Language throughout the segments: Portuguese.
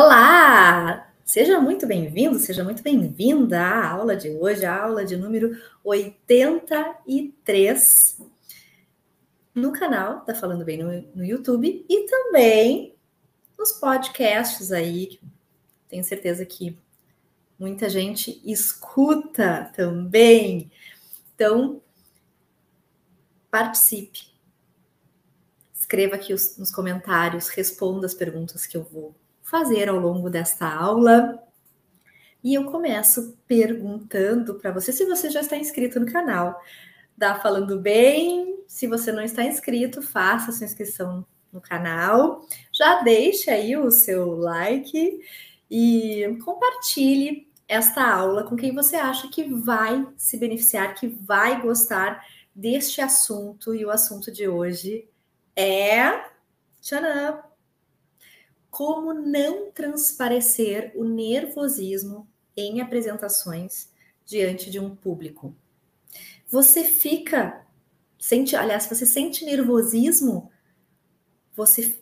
Olá! Seja muito bem-vindo, seja muito bem-vinda à aula de hoje, a aula de número 83 no canal Tá Falando Bem no, no YouTube e também nos podcasts aí. Tenho certeza que muita gente escuta também. Então, participe. Escreva aqui os, nos comentários, responda as perguntas que eu vou fazer ao longo desta aula. E eu começo perguntando para você se você já está inscrito no canal. Dá falando bem? Se você não está inscrito, faça sua inscrição no canal. Já deixe aí o seu like e compartilhe esta aula com quem você acha que vai se beneficiar, que vai gostar deste assunto. E o assunto de hoje é. Tcharam! Como não transparecer o nervosismo em apresentações diante de um público. Você fica, sente, aliás, você sente nervosismo? Você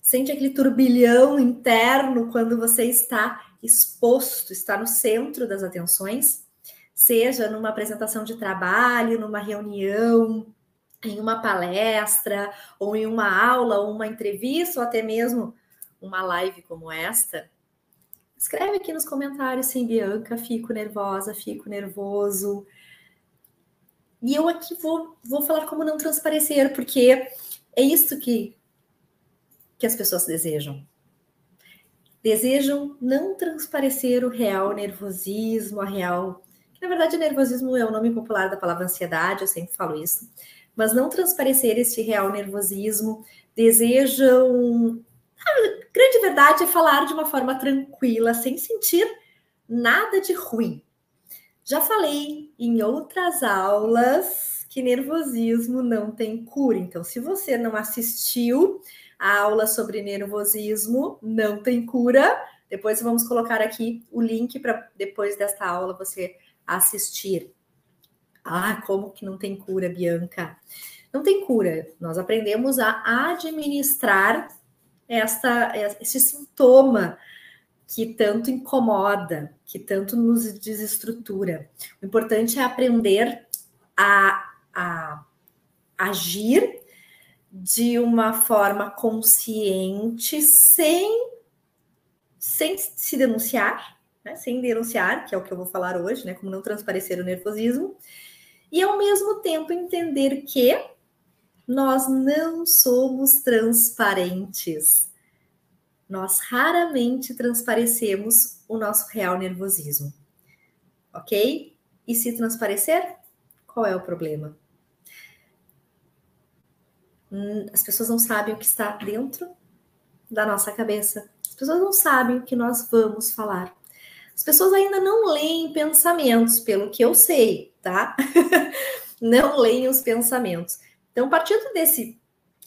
sente aquele turbilhão interno quando você está exposto, está no centro das atenções, seja numa apresentação de trabalho, numa reunião, em uma palestra, ou em uma aula, ou uma entrevista, ou até mesmo uma live como esta, escreve aqui nos comentários, sim, Bianca, fico nervosa, fico nervoso. E eu aqui vou, vou falar como não transparecer, porque é isso que, que as pessoas desejam. Desejam não transparecer o real nervosismo, a real. Na verdade, nervosismo é o nome popular da palavra ansiedade, eu sempre falo isso. Mas não transparecer esse real nervosismo, desejam a grande verdade é falar de uma forma tranquila, sem sentir nada de ruim. Já falei em outras aulas que nervosismo não tem cura. Então, se você não assistiu a aula sobre nervosismo, não tem cura. Depois vamos colocar aqui o link para depois desta aula você assistir. Ah, como que não tem cura, Bianca? Não tem cura. Nós aprendemos a administrar esta, esse sintoma que tanto incomoda, que tanto nos desestrutura. O importante é aprender a, a agir de uma forma consciente, sem, sem se denunciar, né? sem denunciar, que é o que eu vou falar hoje, né? como não transparecer o nervosismo, e ao mesmo tempo entender que nós não somos transparentes. Nós raramente transparecemos o nosso real nervosismo. Ok? E se transparecer, qual é o problema? Hum, as pessoas não sabem o que está dentro da nossa cabeça. As pessoas não sabem o que nós vamos falar. As pessoas ainda não leem pensamentos, pelo que eu sei, tá? não leem os pensamentos. Então, partindo desse,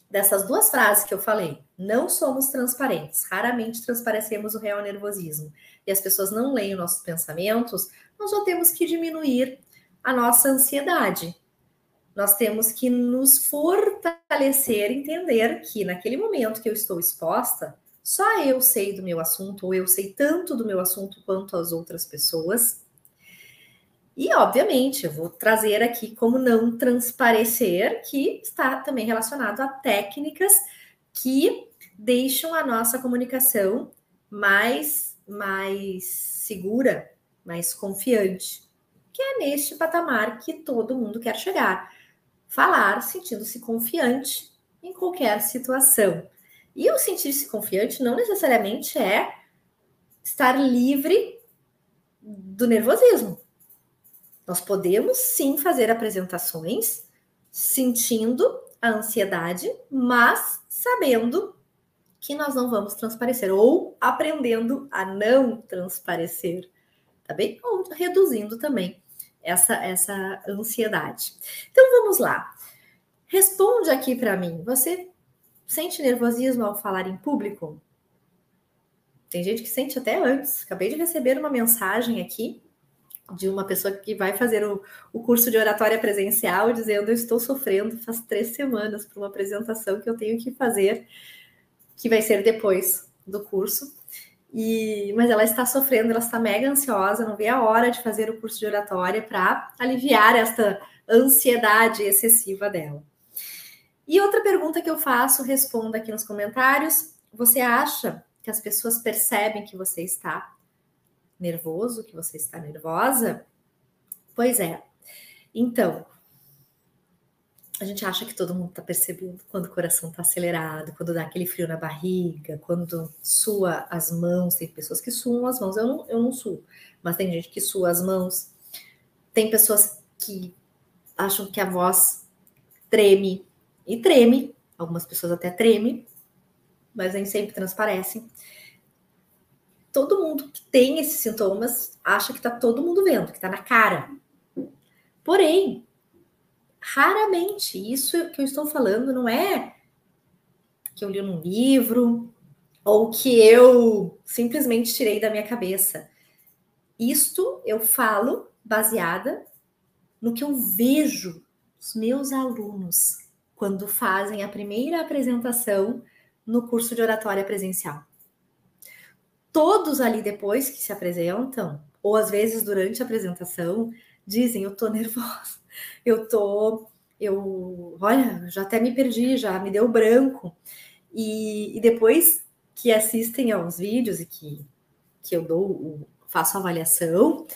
dessas duas frases que eu falei, não somos transparentes, raramente transparecemos o real nervosismo, e as pessoas não leem os nossos pensamentos, nós já temos que diminuir a nossa ansiedade. Nós temos que nos fortalecer, entender que naquele momento que eu estou exposta, só eu sei do meu assunto, ou eu sei tanto do meu assunto quanto as outras pessoas, e, obviamente, eu vou trazer aqui como não transparecer, que está também relacionado a técnicas que deixam a nossa comunicação mais, mais segura, mais confiante, que é neste patamar que todo mundo quer chegar. Falar sentindo-se confiante em qualquer situação. E o sentir-se confiante não necessariamente é estar livre do nervosismo nós podemos sim fazer apresentações sentindo a ansiedade, mas sabendo que nós não vamos transparecer ou aprendendo a não transparecer, tá bem? Ou reduzindo também essa essa ansiedade. Então vamos lá. Responde aqui para mim. Você sente nervosismo ao falar em público? Tem gente que sente até antes. Acabei de receber uma mensagem aqui de uma pessoa que vai fazer o, o curso de oratória presencial, dizendo: Eu estou sofrendo faz três semanas para uma apresentação que eu tenho que fazer, que vai ser depois do curso. E, mas ela está sofrendo, ela está mega ansiosa, não vê a hora de fazer o curso de oratória para aliviar esta ansiedade excessiva dela. E outra pergunta que eu faço, responda aqui nos comentários. Você acha que as pessoas percebem que você está nervoso, que você está nervosa? Pois é. Então, a gente acha que todo mundo está percebendo quando o coração está acelerado, quando dá aquele frio na barriga, quando sua as mãos. Tem pessoas que suam as mãos, eu não, eu não suo, mas tem gente que sua as mãos. Tem pessoas que acham que a voz treme e treme, algumas pessoas até tremem, mas nem sempre transparecem. Todo mundo que tem esses sintomas acha que está todo mundo vendo, que está na cara. Porém, raramente, isso que eu estou falando não é que eu li num livro ou que eu simplesmente tirei da minha cabeça. Isto eu falo baseada no que eu vejo os meus alunos quando fazem a primeira apresentação no curso de oratória presencial. Todos ali depois que se apresentam, ou às vezes durante a apresentação, dizem: Eu tô nervosa, eu tô, eu, olha, já até me perdi, já me deu branco. E, e depois que assistem aos vídeos e que, que eu dou, faço avaliação,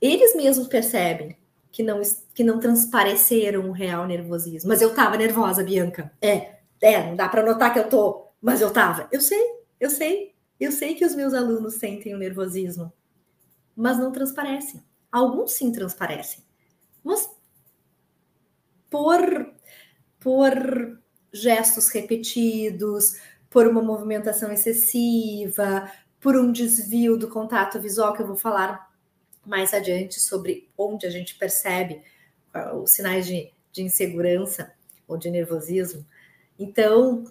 eles mesmos percebem que não, que não transpareceram o real nervosismo. Mas eu tava nervosa, Bianca. É, é, não dá para notar que eu tô, mas eu tava. Eu sei, eu sei, eu sei que os meus alunos sentem o nervosismo, mas não transparecem. Alguns sim transparecem, mas por, por gestos repetidos, por uma movimentação excessiva, por um desvio do contato visual, que eu vou falar mais adiante sobre onde a gente percebe ah, os sinais de, de insegurança ou de nervosismo. Então,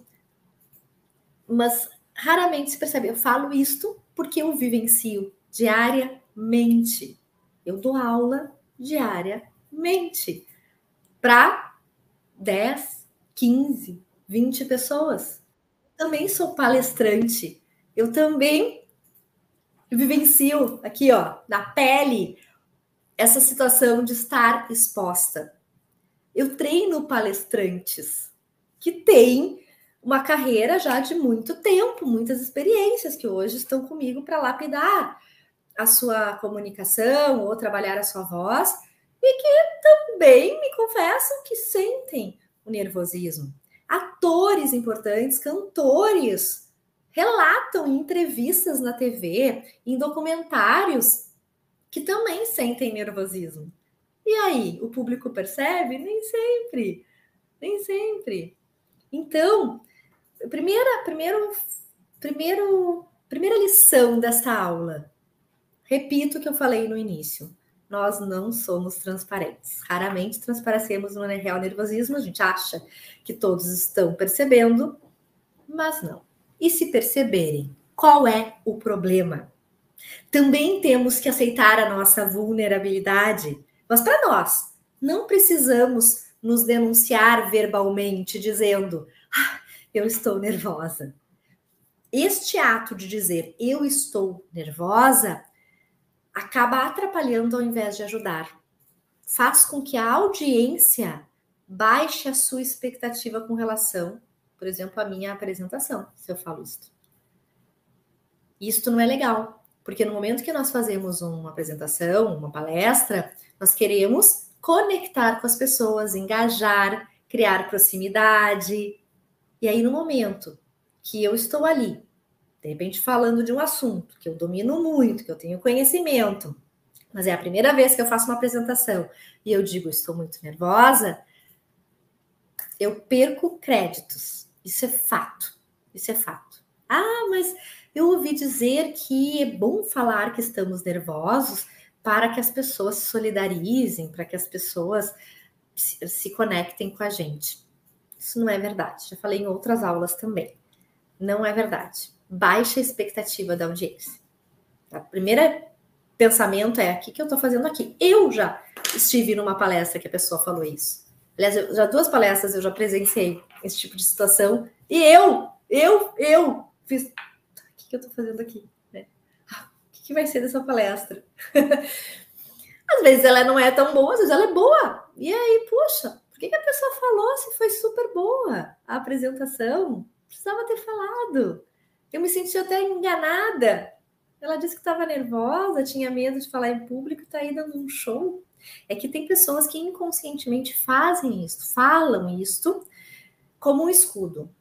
mas raramente se percebe. Eu falo isto porque eu vivencio diariamente. Eu dou aula diariamente para 10, 15, 20 pessoas. Também sou palestrante. Eu também vivencio aqui, ó, na pele, essa situação de estar exposta. Eu treino palestrantes que têm uma carreira já de muito tempo, muitas experiências que hoje estão comigo para lapidar a sua comunicação ou trabalhar a sua voz e que também me confessam que sentem o nervosismo. Atores importantes, cantores, relatam em entrevistas na TV, em documentários, que também sentem nervosismo. E aí, o público percebe? Nem sempre, nem sempre. Então, primeira, primeiro, primeiro, primeira lição dessa aula, repito o que eu falei no início nós não somos transparentes. Raramente transparecemos no real nervosismo, a gente acha que todos estão percebendo, mas não. E se perceberem, qual é o problema? Também temos que aceitar a nossa vulnerabilidade, mas para nós, não precisamos nos denunciar verbalmente dizendo: ah, eu estou nervosa. Este ato de dizer eu estou nervosa acaba atrapalhando ao invés de ajudar. Faz com que a audiência baixe a sua expectativa com relação, por exemplo, à minha apresentação, se eu falo isso. Isto não é legal, porque no momento que nós fazemos uma apresentação, uma palestra, nós queremos conectar com as pessoas, engajar, criar proximidade. E aí, no momento que eu estou ali de repente falando de um assunto que eu domino muito, que eu tenho conhecimento, mas é a primeira vez que eu faço uma apresentação e eu digo estou muito nervosa, eu perco créditos. Isso é fato. Isso é fato. Ah, mas eu ouvi dizer que é bom falar que estamos nervosos para que as pessoas se solidarizem, para que as pessoas se, conectem com a gente. Isso não é verdade. Já falei em outras aulas também. Não é verdade baixa expectativa da audiência. O primeiro pensamento é: o que, que eu estou fazendo aqui? Eu já estive numa palestra que a pessoa falou isso. Aliás, eu, já duas palestras eu já presenciei esse tipo de situação. E eu, eu, eu fiz. O que, que, eu tô fazendo aqui? Né? Ah, o que, que vai ser dessa palestra? às vezes ela não é tão boa, às vezes ela é boa. E aí, puxa, por que, que a pessoa falou se foi super boa a apresentação? Precisava ter falado. Eu me senti até enganada. Ela disse que estava nervosa, tinha medo de falar em público e está aí dando um show. É que tem pessoas que inconscientemente fazem isso, falam isto como um escudo.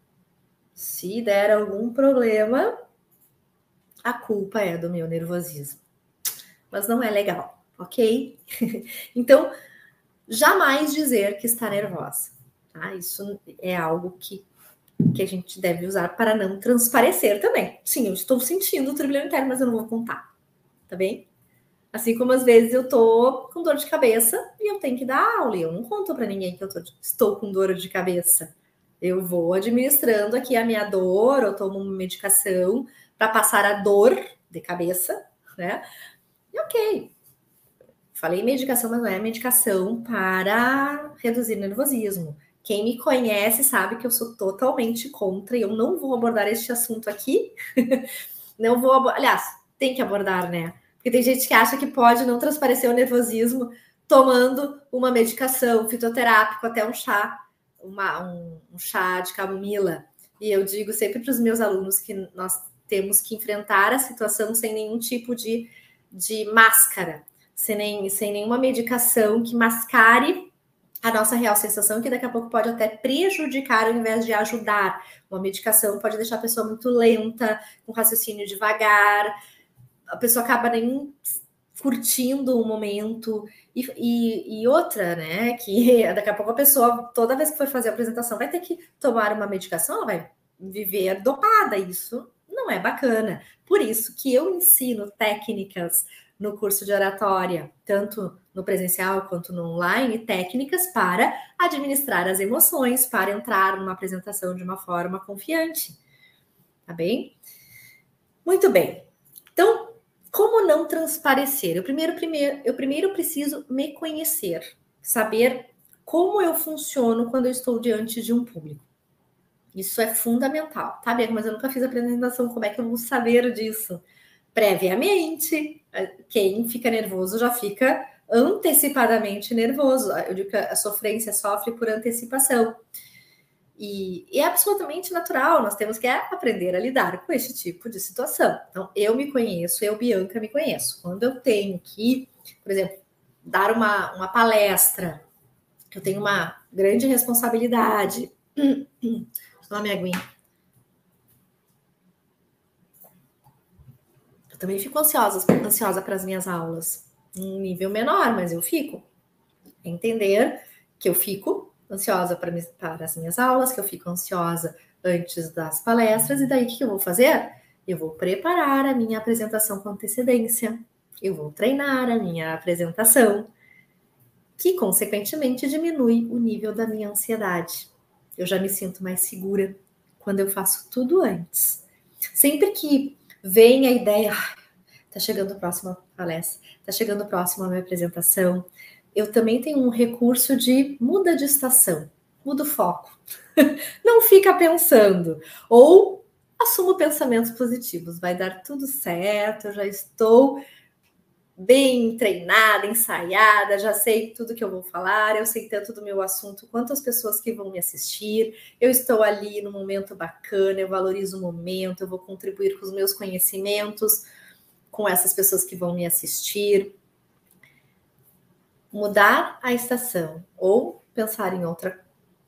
Se der algum problema, a culpa é do meu nervosismo. Mas não é legal, ok? então, jamais dizer que está nervosa. Tá? Isso é algo que, que a gente deve usar para não transparecer também. Sim, eu estou sentindo o turbilhão interno, mas eu não vou contar. Tá bem? Assim como às vezes eu tô com dor de cabeça e eu tenho que dar aula, e eu não conto para ninguém que eu tô, estou com dor de cabeça. Eu vou administrando aqui a minha dor, eu tomo uma medicação para passar a dor de cabeça, né? E ok. Falei medicação, mas não é medicação para reduzir nervosismo. Quem me conhece sabe que eu sou totalmente contra e eu não vou abordar este assunto aqui. não vou, aliás, tem que abordar, né? Porque tem gente que acha que pode não transparecer o nervosismo tomando uma medicação fitoterápico, até um chá, uma, um, um chá de camomila. E eu digo sempre para os meus alunos que nós temos que enfrentar a situação sem nenhum tipo de, de máscara, sem, nem, sem nenhuma medicação que mascare a nossa real sensação, que daqui a pouco pode até prejudicar ao invés de ajudar. Uma medicação pode deixar a pessoa muito lenta, com raciocínio devagar, a pessoa acaba nem curtindo o momento. E, e, e, outra, né, que daqui a pouco a pessoa, toda vez que for fazer a apresentação, vai ter que tomar uma medicação, ela vai viver dopada. Isso não é bacana. Por isso que eu ensino técnicas no curso de oratória, tanto no presencial quanto no online, técnicas para administrar as emoções, para entrar numa apresentação de uma forma confiante. Tá bem? Muito bem. Então, como não transparecer? Eu primeiro, primeiro, eu primeiro preciso me conhecer, saber como eu funciono quando eu estou diante de um público. Isso é fundamental, tá, Bianca? Mas eu nunca fiz apresentação, como é que eu vou saber disso? Previamente, quem fica nervoso já fica antecipadamente nervoso. Eu digo que a sofrência sofre por antecipação. E, e, é absolutamente natural, nós temos que aprender a lidar com esse tipo de situação. Então, eu me conheço, eu, Bianca, me conheço. Quando eu tenho que, por exemplo, dar uma, uma palestra, eu tenho uma grande responsabilidade. Só minha aguinha. Eu também fico ansiosa, ansiosa para as minhas aulas. Um nível menor, mas eu fico. Entender que eu fico ansiosa para, para as minhas aulas, que eu fico ansiosa antes das palestras, e daí o que eu vou fazer? Eu vou preparar a minha apresentação com antecedência, eu vou treinar a minha apresentação, que consequentemente diminui o nível da minha ansiedade. Eu já me sinto mais segura quando eu faço tudo antes. Sempre que vem a ideia, tá chegando a próxima palestra, tá chegando a minha apresentação, eu também tenho um recurso de muda de estação, muda o foco. Não fica pensando. Ou assumo pensamentos positivos, vai dar tudo certo, eu já estou bem treinada, ensaiada, já sei tudo que eu vou falar, eu sei tanto do meu assunto quanto as pessoas que vão me assistir. Eu estou ali no momento bacana, eu valorizo o momento, eu vou contribuir com os meus conhecimentos com essas pessoas que vão me assistir mudar a estação ou pensar em outra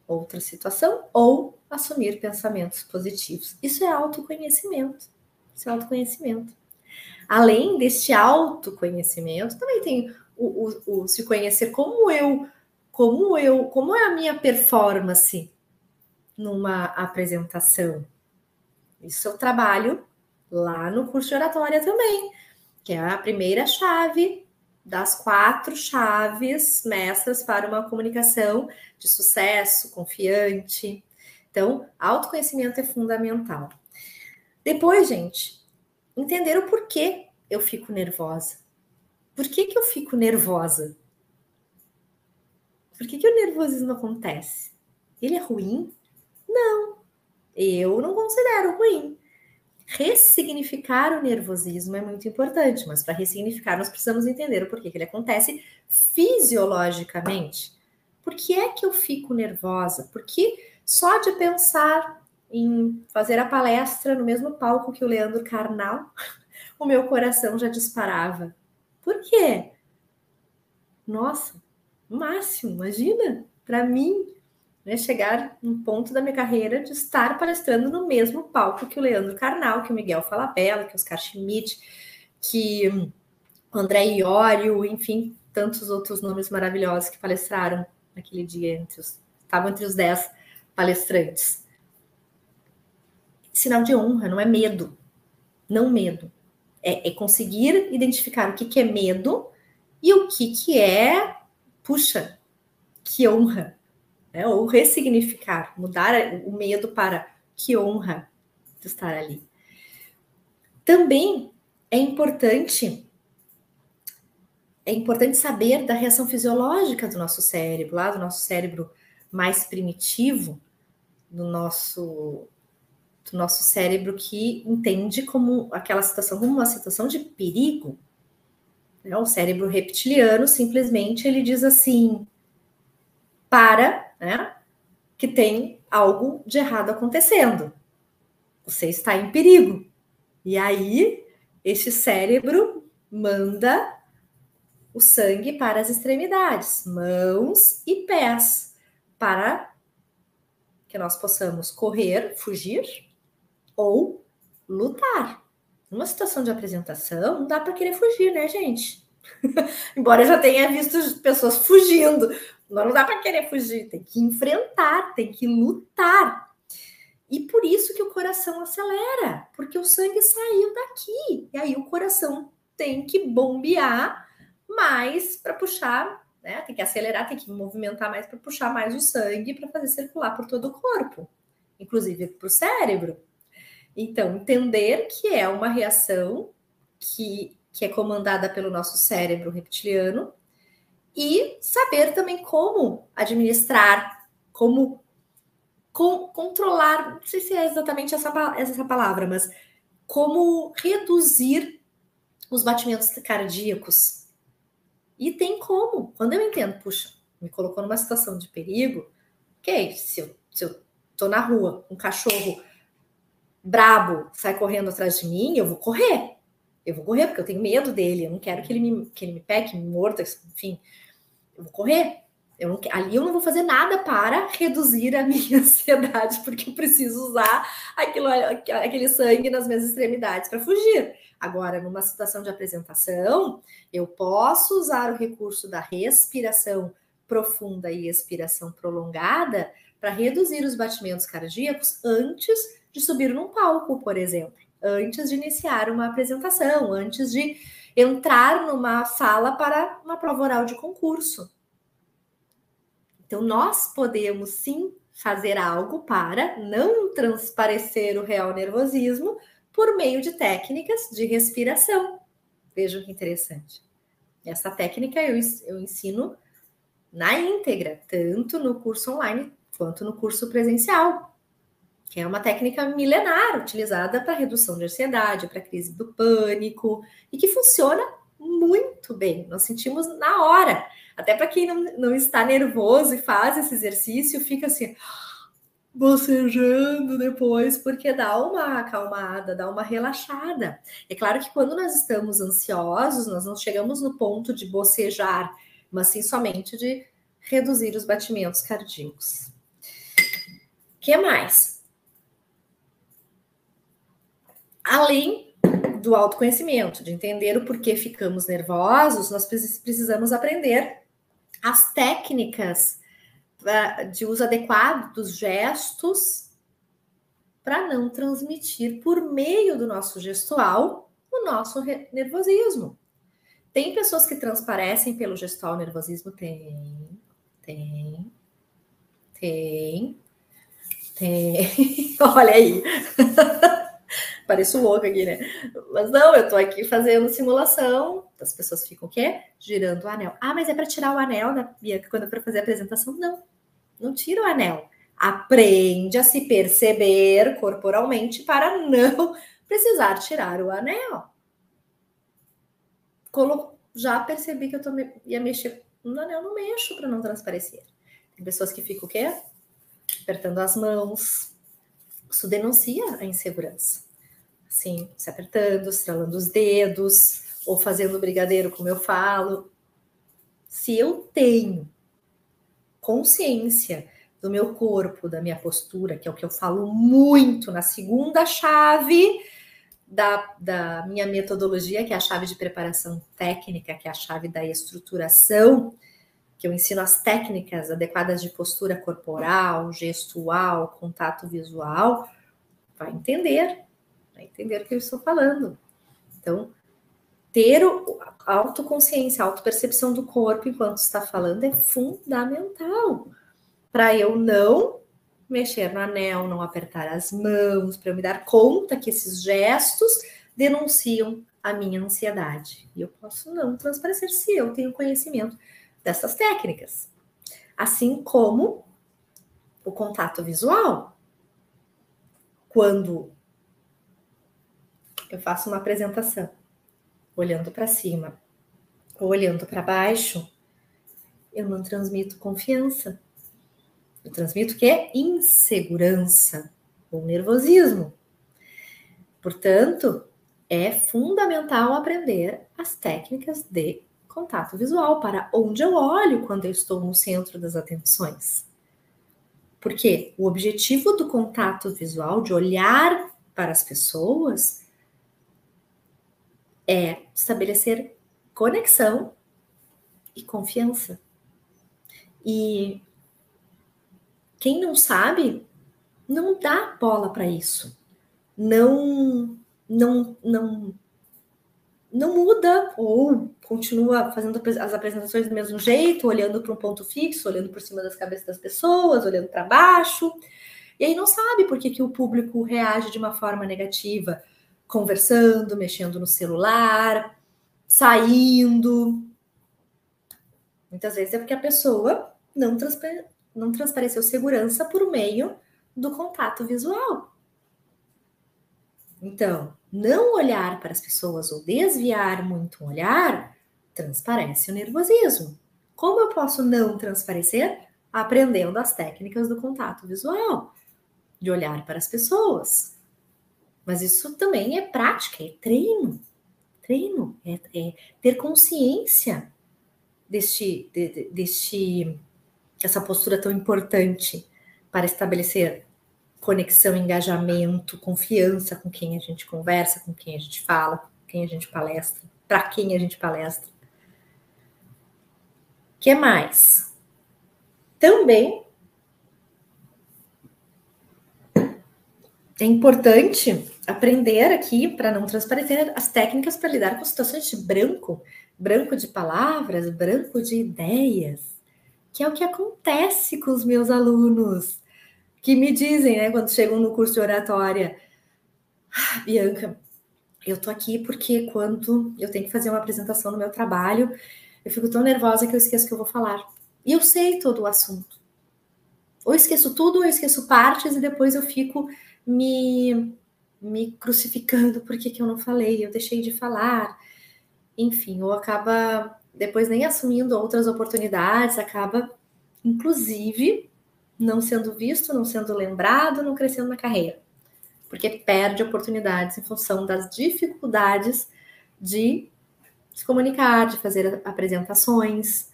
outra situação ou assumir pensamentos positivos. Isso é autoconhecimento. Isso é autoconhecimento. Além deste autoconhecimento, também tem o, o, o se conhecer como eu, como eu, como é a minha performance numa apresentação. Isso eu trabalho lá no curso de oratória também, que é a primeira chave das quatro chaves mestras para uma comunicação de sucesso, confiante. Então, autoconhecimento é fundamental. Depois, gente, entender o porquê eu fico nervosa. Por que, que eu fico nervosa? Por que, que o nervosismo acontece? Ele é ruim? Não, eu não considero ruim. ressignificar o nervosismo é muito importante, mas para ressignificar nós precisamos entender o porquê que ele acontece fisiologicamente. Por que é que eu fico nervosa? Porque só de pensar em fazer a palestra no mesmo palco que o Leandro Carnal, o meu coração já disparava. Por quê? Nossa, máximo, imagina, para mim, né, chegar num ponto da minha carreira de estar palestrando no mesmo palco que o Leandro Carnal, que o Miguel Falabella, que o Oscar Schmidt, que o André Iorio, enfim, tantos outros nomes maravilhosos que palestraram naquele dia, entre os, estavam entre os dez palestrantes. Sinal de honra, não é medo. Não medo. É, é conseguir identificar o que, que é medo e o que, que é, puxa, que honra né? ou ressignificar, mudar o medo para que honra de estar ali. Também é importante é importante saber da reação fisiológica do nosso cérebro, lá do nosso cérebro mais primitivo, do nosso do nosso cérebro que entende como aquela situação como uma situação de perigo. Né? O cérebro reptiliano simplesmente ele diz assim: para né? Que tem algo de errado acontecendo. Você está em perigo. E aí, este cérebro manda o sangue para as extremidades, mãos e pés, para que nós possamos correr, fugir ou lutar. Numa situação de apresentação, não dá para querer fugir, né, gente? Embora eu já tenha visto pessoas fugindo, não dá para querer fugir, tem que enfrentar, tem que lutar. E por isso que o coração acelera, porque o sangue saiu daqui. E aí o coração tem que bombear mais para puxar, né? Tem que acelerar, tem que movimentar mais para puxar mais o sangue para fazer circular por todo o corpo, inclusive para o cérebro. Então, entender que é uma reação que, que é comandada pelo nosso cérebro reptiliano e saber também como administrar, como com, controlar, não sei se é exatamente essa, essa palavra, mas como reduzir os batimentos cardíacos. E tem como. Quando eu entendo, puxa, me colocou numa situação de perigo, ok, se eu, se eu tô na rua, um cachorro brabo sai correndo atrás de mim, eu vou correr. Eu vou correr porque eu tenho medo dele, eu não quero que ele me, que ele me pegue, me morda, enfim eu vou correr. Eu não, ali eu não vou fazer nada para reduzir a minha ansiedade, porque eu preciso usar aquilo, aquele sangue nas minhas extremidades para fugir. Agora, numa situação de apresentação, eu posso usar o recurso da respiração profunda e expiração prolongada para reduzir os batimentos cardíacos antes de subir num palco, por exemplo, antes de iniciar uma apresentação, antes de entrar numa sala para uma prova oral de concurso. Então, nós podemos sim fazer algo para não transparecer o real nervosismo por meio de técnicas de respiração. Vejam que interessante. Essa técnica eu, eu ensino na íntegra, tanto no curso online quanto no curso presencial que é uma técnica milenar utilizada para redução de ansiedade, para crise do pânico e que funciona muito bem. Nós sentimos na hora. Até para quem não, não está nervoso e faz esse exercício, fica assim bocejando depois, porque dá uma acalmada, dá uma relaxada. É claro que quando nós estamos ansiosos, nós não chegamos no ponto de bocejar, mas sim somente de reduzir os batimentos cardíacos. O que mais? Além do autoconhecimento, de entender o porquê ficamos nervosos, nós precisamos aprender as técnicas de uso adequado dos gestos para não transmitir por meio do nosso gestual o nosso nervosismo. Tem pessoas que transparecem pelo gestual nervosismo? Tem, tem, tem, tem. Olha aí. pareço louca aqui, né? Mas não, eu tô aqui fazendo simulação. As pessoas ficam o quê? Girando o anel. Ah, mas é para tirar o anel da Bianca quando para fazer a apresentação? Não, não tira o anel. Aprende a se perceber corporalmente para não precisar tirar o anel. Colo já percebi que eu tô me... ia mexer no anel, não mexo para não transparecer. Tem pessoas que ficam o quê? Apertando as mãos. Isso denuncia a insegurança. Assim, se apertando, estralando os dedos, ou fazendo brigadeiro, como eu falo. Se eu tenho consciência do meu corpo, da minha postura, que é o que eu falo muito na segunda chave da, da minha metodologia, que é a chave de preparação técnica, que é a chave da estruturação, que eu ensino as técnicas adequadas de postura corporal, gestual, contato visual, vai entender, vai entender o que eu estou falando. Então, ter a autoconsciência, a autopercepção do corpo enquanto está falando é fundamental para eu não mexer no anel, não apertar as mãos, para eu me dar conta que esses gestos denunciam a minha ansiedade. E eu posso não transparecer se eu tenho conhecimento dessas técnicas. Assim como o contato visual. Quando eu faço uma apresentação olhando para cima ou olhando para baixo, eu não transmito confiança. Eu transmito que é insegurança ou nervosismo. Portanto, é fundamental aprender as técnicas de contato visual para onde eu olho quando eu estou no centro das atenções. Porque o objetivo do contato visual, de olhar para as pessoas, é estabelecer conexão e confiança. E quem não sabe, não dá bola para isso. Não, não, não, não muda ou continua fazendo as apresentações do mesmo jeito, olhando para um ponto fixo, olhando por cima das cabeças das pessoas, olhando para baixo. E aí não sabe por que, que o público reage de uma forma negativa, conversando, mexendo no celular, saindo. Muitas vezes é porque a pessoa não não transpareceu segurança por meio do contato visual. Então, não olhar para as pessoas ou desviar muito um olhar transparece o nervosismo. Como eu posso não transparecer? Aprendendo as técnicas do contato visual, de olhar para as pessoas. Mas isso também é prática, é treino. Treino, é, é ter consciência deste, de, deste essa postura tão importante para estabelecer conexão, engajamento, confiança com quem a gente conversa, com quem a gente fala, com quem a gente palestra, para quem a gente palestra. que mais? Também é importante aprender aqui, para não transparecer, as técnicas para lidar com situações de branco, branco de palavras, branco de ideias que é o que acontece com os meus alunos, que me dizem, né, quando chegam no curso de oratória, ah, Bianca, eu tô aqui porque quando eu tenho que fazer uma apresentação no meu trabalho, eu fico tão nervosa que eu esqueço que eu vou falar. E eu sei todo o assunto. Ou esqueço tudo, ou esqueço partes, e depois eu fico me, me crucificando porque que eu não falei, eu deixei de falar. Enfim, ou acaba depois nem assumindo outras oportunidades, acaba, inclusive, não sendo visto, não sendo lembrado, não crescendo na carreira. Porque perde oportunidades em função das dificuldades de se comunicar, de fazer apresentações.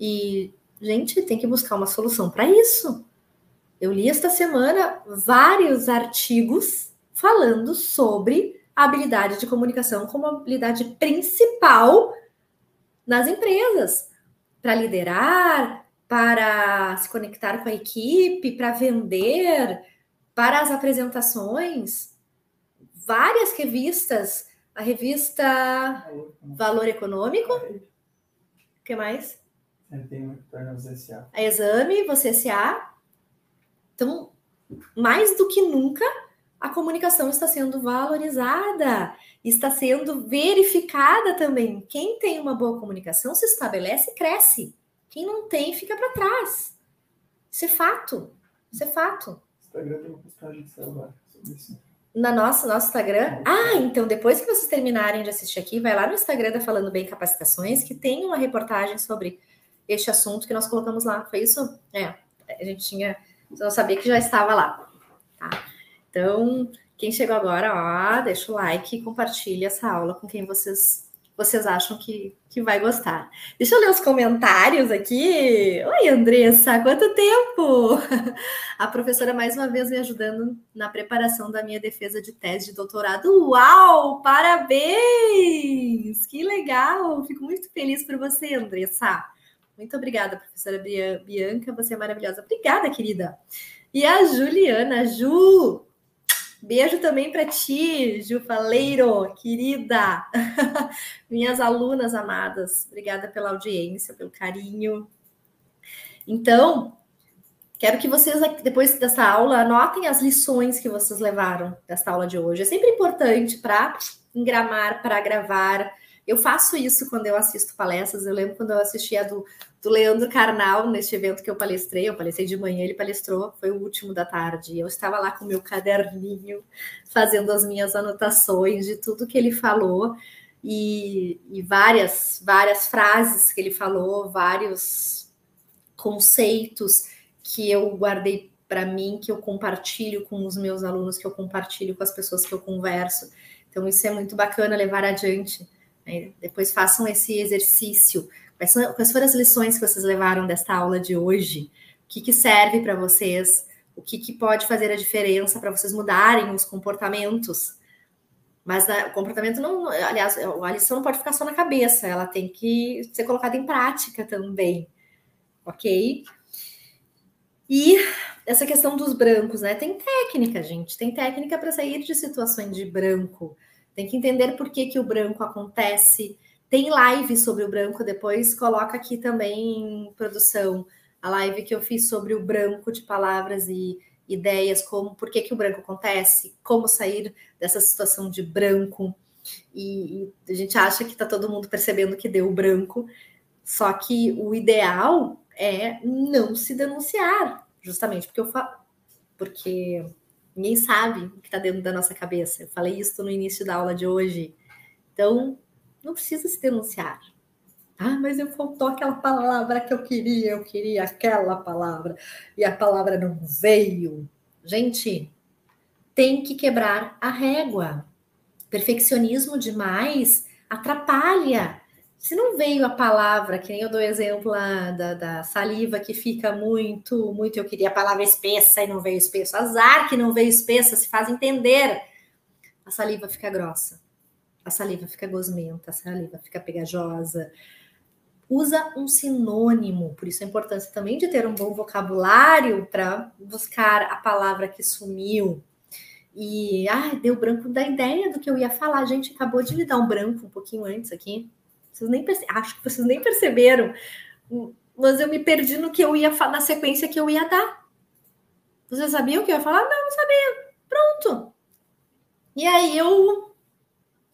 E, gente, tem que buscar uma solução para isso. Eu li esta semana vários artigos falando sobre a habilidade de comunicação como habilidade principal nas empresas, para liderar, para se conectar com a equipe, para vender, para as apresentações. Várias revistas, a revista Valor Econômico. O que mais? A Exame, você SA. Então, mais do que nunca, a comunicação está sendo valorizada está sendo verificada também. Quem tem uma boa comunicação se estabelece e cresce. Quem não tem, fica para trás. Isso é fato. Isso é fato. Instagram tem uma postagem de celular sobre isso. na nossa nosso Instagram. Ah, então depois que vocês terminarem de assistir aqui, vai lá no Instagram da Falando Bem Capacitações, que tem uma reportagem sobre este assunto que nós colocamos lá. Foi isso? É, a gente tinha, eu sabia que já estava lá. Tá? Então, quem chegou agora, ó, deixa o like e compartilha essa aula com quem vocês vocês acham que, que vai gostar. Deixa eu ler os comentários aqui. Oi, Andressa, quanto tempo! A professora mais uma vez me ajudando na preparação da minha defesa de tese de doutorado. Uau! Parabéns! Que legal! Fico muito feliz por você, Andressa. Muito obrigada, professora Bianca, você é maravilhosa. Obrigada, querida. E a Juliana, Ju, Beijo também para ti, Ju Faleiro, querida. Minhas alunas amadas, obrigada pela audiência, pelo carinho. Então, quero que vocês, depois dessa aula, anotem as lições que vocês levaram dessa aula de hoje. É sempre importante para engramar, para gravar. Eu faço isso quando eu assisto palestras. Eu lembro quando eu assisti a do do Leandro Carnal neste evento que eu palestrei. Eu palestrei de manhã, ele palestrou, foi o último da tarde. Eu estava lá com o meu caderninho, fazendo as minhas anotações de tudo que ele falou e, e várias, várias frases que ele falou, vários conceitos que eu guardei para mim, que eu compartilho com os meus alunos, que eu compartilho com as pessoas que eu converso. Então, isso é muito bacana levar adiante. Né? Depois façam esse exercício Quais, quais foram as lições que vocês levaram desta aula de hoje? O que, que serve para vocês? O que, que pode fazer a diferença para vocês mudarem os comportamentos? Mas né, o comportamento não, aliás, a lição não pode ficar só na cabeça, ela tem que ser colocada em prática também, ok? E essa questão dos brancos, né? Tem técnica, gente, tem técnica para sair de situações de branco. Tem que entender por que, que o branco acontece, tem live sobre o branco depois, coloca aqui também em produção. A live que eu fiz sobre o branco de palavras e ideias, como por que, que o branco acontece, como sair dessa situação de branco. E, e a gente acha que está todo mundo percebendo que deu branco, só que o ideal é não se denunciar, justamente porque eu falo, porque ninguém sabe o que está dentro da nossa cabeça. Eu falei isso no início da aula de hoje. Então, não precisa se denunciar. Ah, mas eu faltou aquela palavra que eu queria, eu queria aquela palavra e a palavra não veio. Gente, tem que quebrar a régua. Perfeccionismo demais atrapalha. Se não veio a palavra, que nem eu dou exemplo lá da, da, saliva que fica muito, muito, eu queria a palavra espessa e não veio espesso. Azar que não veio espessa, se faz entender. A saliva fica grossa a saliva fica gosmenta, a saliva fica pegajosa. Usa um sinônimo, por isso a importância também de ter um bom vocabulário para buscar a palavra que sumiu. E, ah, deu branco da ideia do que eu ia falar. A gente acabou de me dar um branco um pouquinho antes aqui. Vocês nem perce... Acho que vocês nem perceberam, mas eu me perdi no que eu ia falar, na sequência que eu ia dar. Vocês sabiam o que eu ia falar? Não, não sabia. Pronto. E aí eu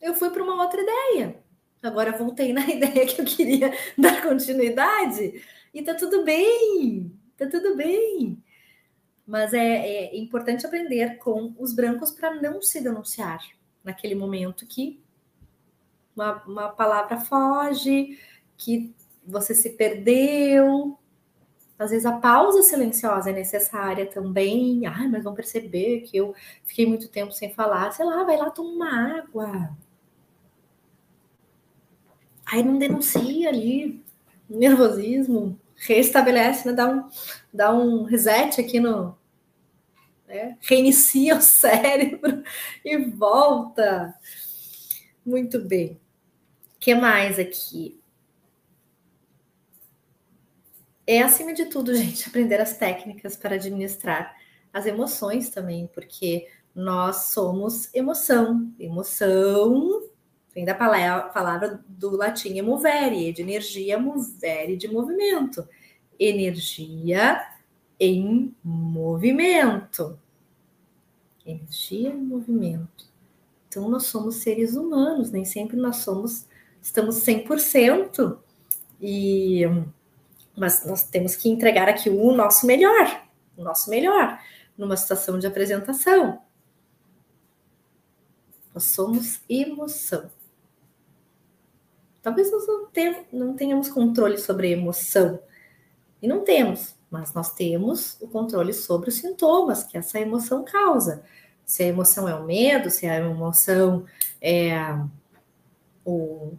eu fui para uma outra ideia. Agora voltei na ideia que eu queria dar continuidade e tá tudo bem, tá tudo bem. Mas é, é importante aprender com os brancos para não se denunciar naquele momento que uma, uma palavra foge, que você se perdeu, às vezes a pausa silenciosa é necessária também. Ai, mas vão perceber que eu fiquei muito tempo sem falar. Sei lá, vai lá tomar uma água. Aí não denuncia ali nervosismo, restabelece, né? dá, um, dá um reset aqui no. Né? Reinicia o cérebro e volta. Muito bem. Que mais aqui? É acima de tudo, gente, aprender as técnicas para administrar as emoções também, porque nós somos emoção. Emoção Vem da palavra do latim movere, de energia, movere de movimento. Energia em movimento. Energia em movimento. Então, nós somos seres humanos, nem sempre nós somos, estamos 100%, e, mas nós temos que entregar aqui o nosso melhor, o nosso melhor, numa situação de apresentação. Nós somos emoção. Talvez nós não, tenhamos, não tenhamos controle sobre a emoção. E não temos, mas nós temos o controle sobre os sintomas que essa emoção causa. Se a emoção é o medo, se a emoção é o,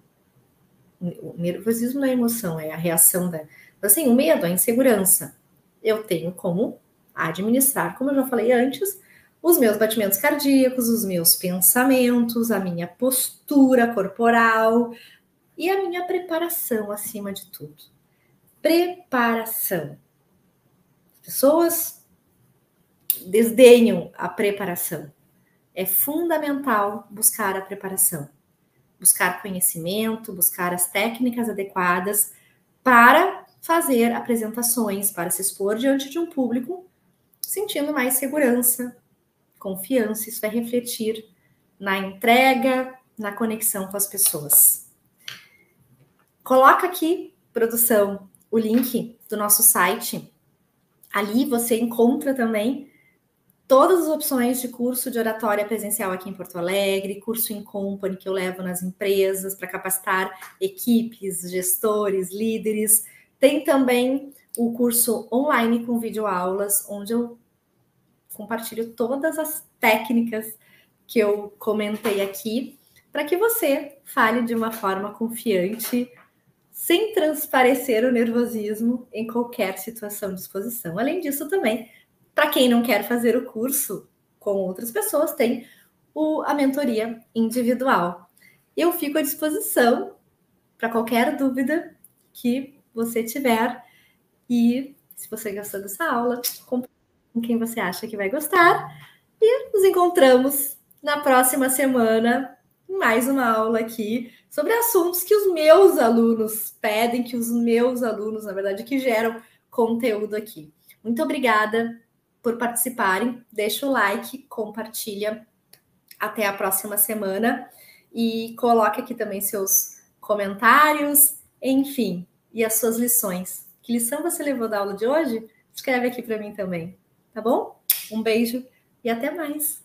o nervosismo não é emoção, é a reação da. Assim, o medo, a insegurança. Eu tenho como administrar, como eu já falei antes, os meus batimentos cardíacos, os meus pensamentos, a minha postura corporal e a minha preparação acima de tudo. Preparação. As pessoas desdenham a preparação. É fundamental buscar a preparação, buscar conhecimento, buscar as técnicas adequadas para fazer apresentações, para se expor diante de um público sentindo mais segurança, confiança, isso vai refletir na entrega, na conexão com as pessoas. Coloca aqui, produção, o link do nosso site. Ali você encontra também todas as opções de curso de oratória presencial aqui em Porto Alegre, curso em company que eu levo nas empresas para capacitar equipes, gestores, líderes. Tem também o curso online com videoaulas, onde eu compartilho todas as técnicas que eu comentei aqui, para que você fale de uma forma confiante, sem transparecer o nervosismo em qualquer situação de exposição. Além disso, também, para quem não quer fazer o curso com outras pessoas, tem o, a mentoria individual. Eu fico à disposição para qualquer dúvida que você tiver. E se você gostou dessa aula, compartilhe com quem você acha que vai gostar. E nos encontramos na próxima semana em mais uma aula aqui sobre assuntos que os meus alunos pedem, que os meus alunos, na verdade, que geram conteúdo aqui. Muito obrigada por participarem. Deixa o like, compartilha. Até a próxima semana e coloque aqui também seus comentários, enfim, e as suas lições. Que lição você levou da aula de hoje? Escreve aqui para mim também tá bom? Um beijo e até mais!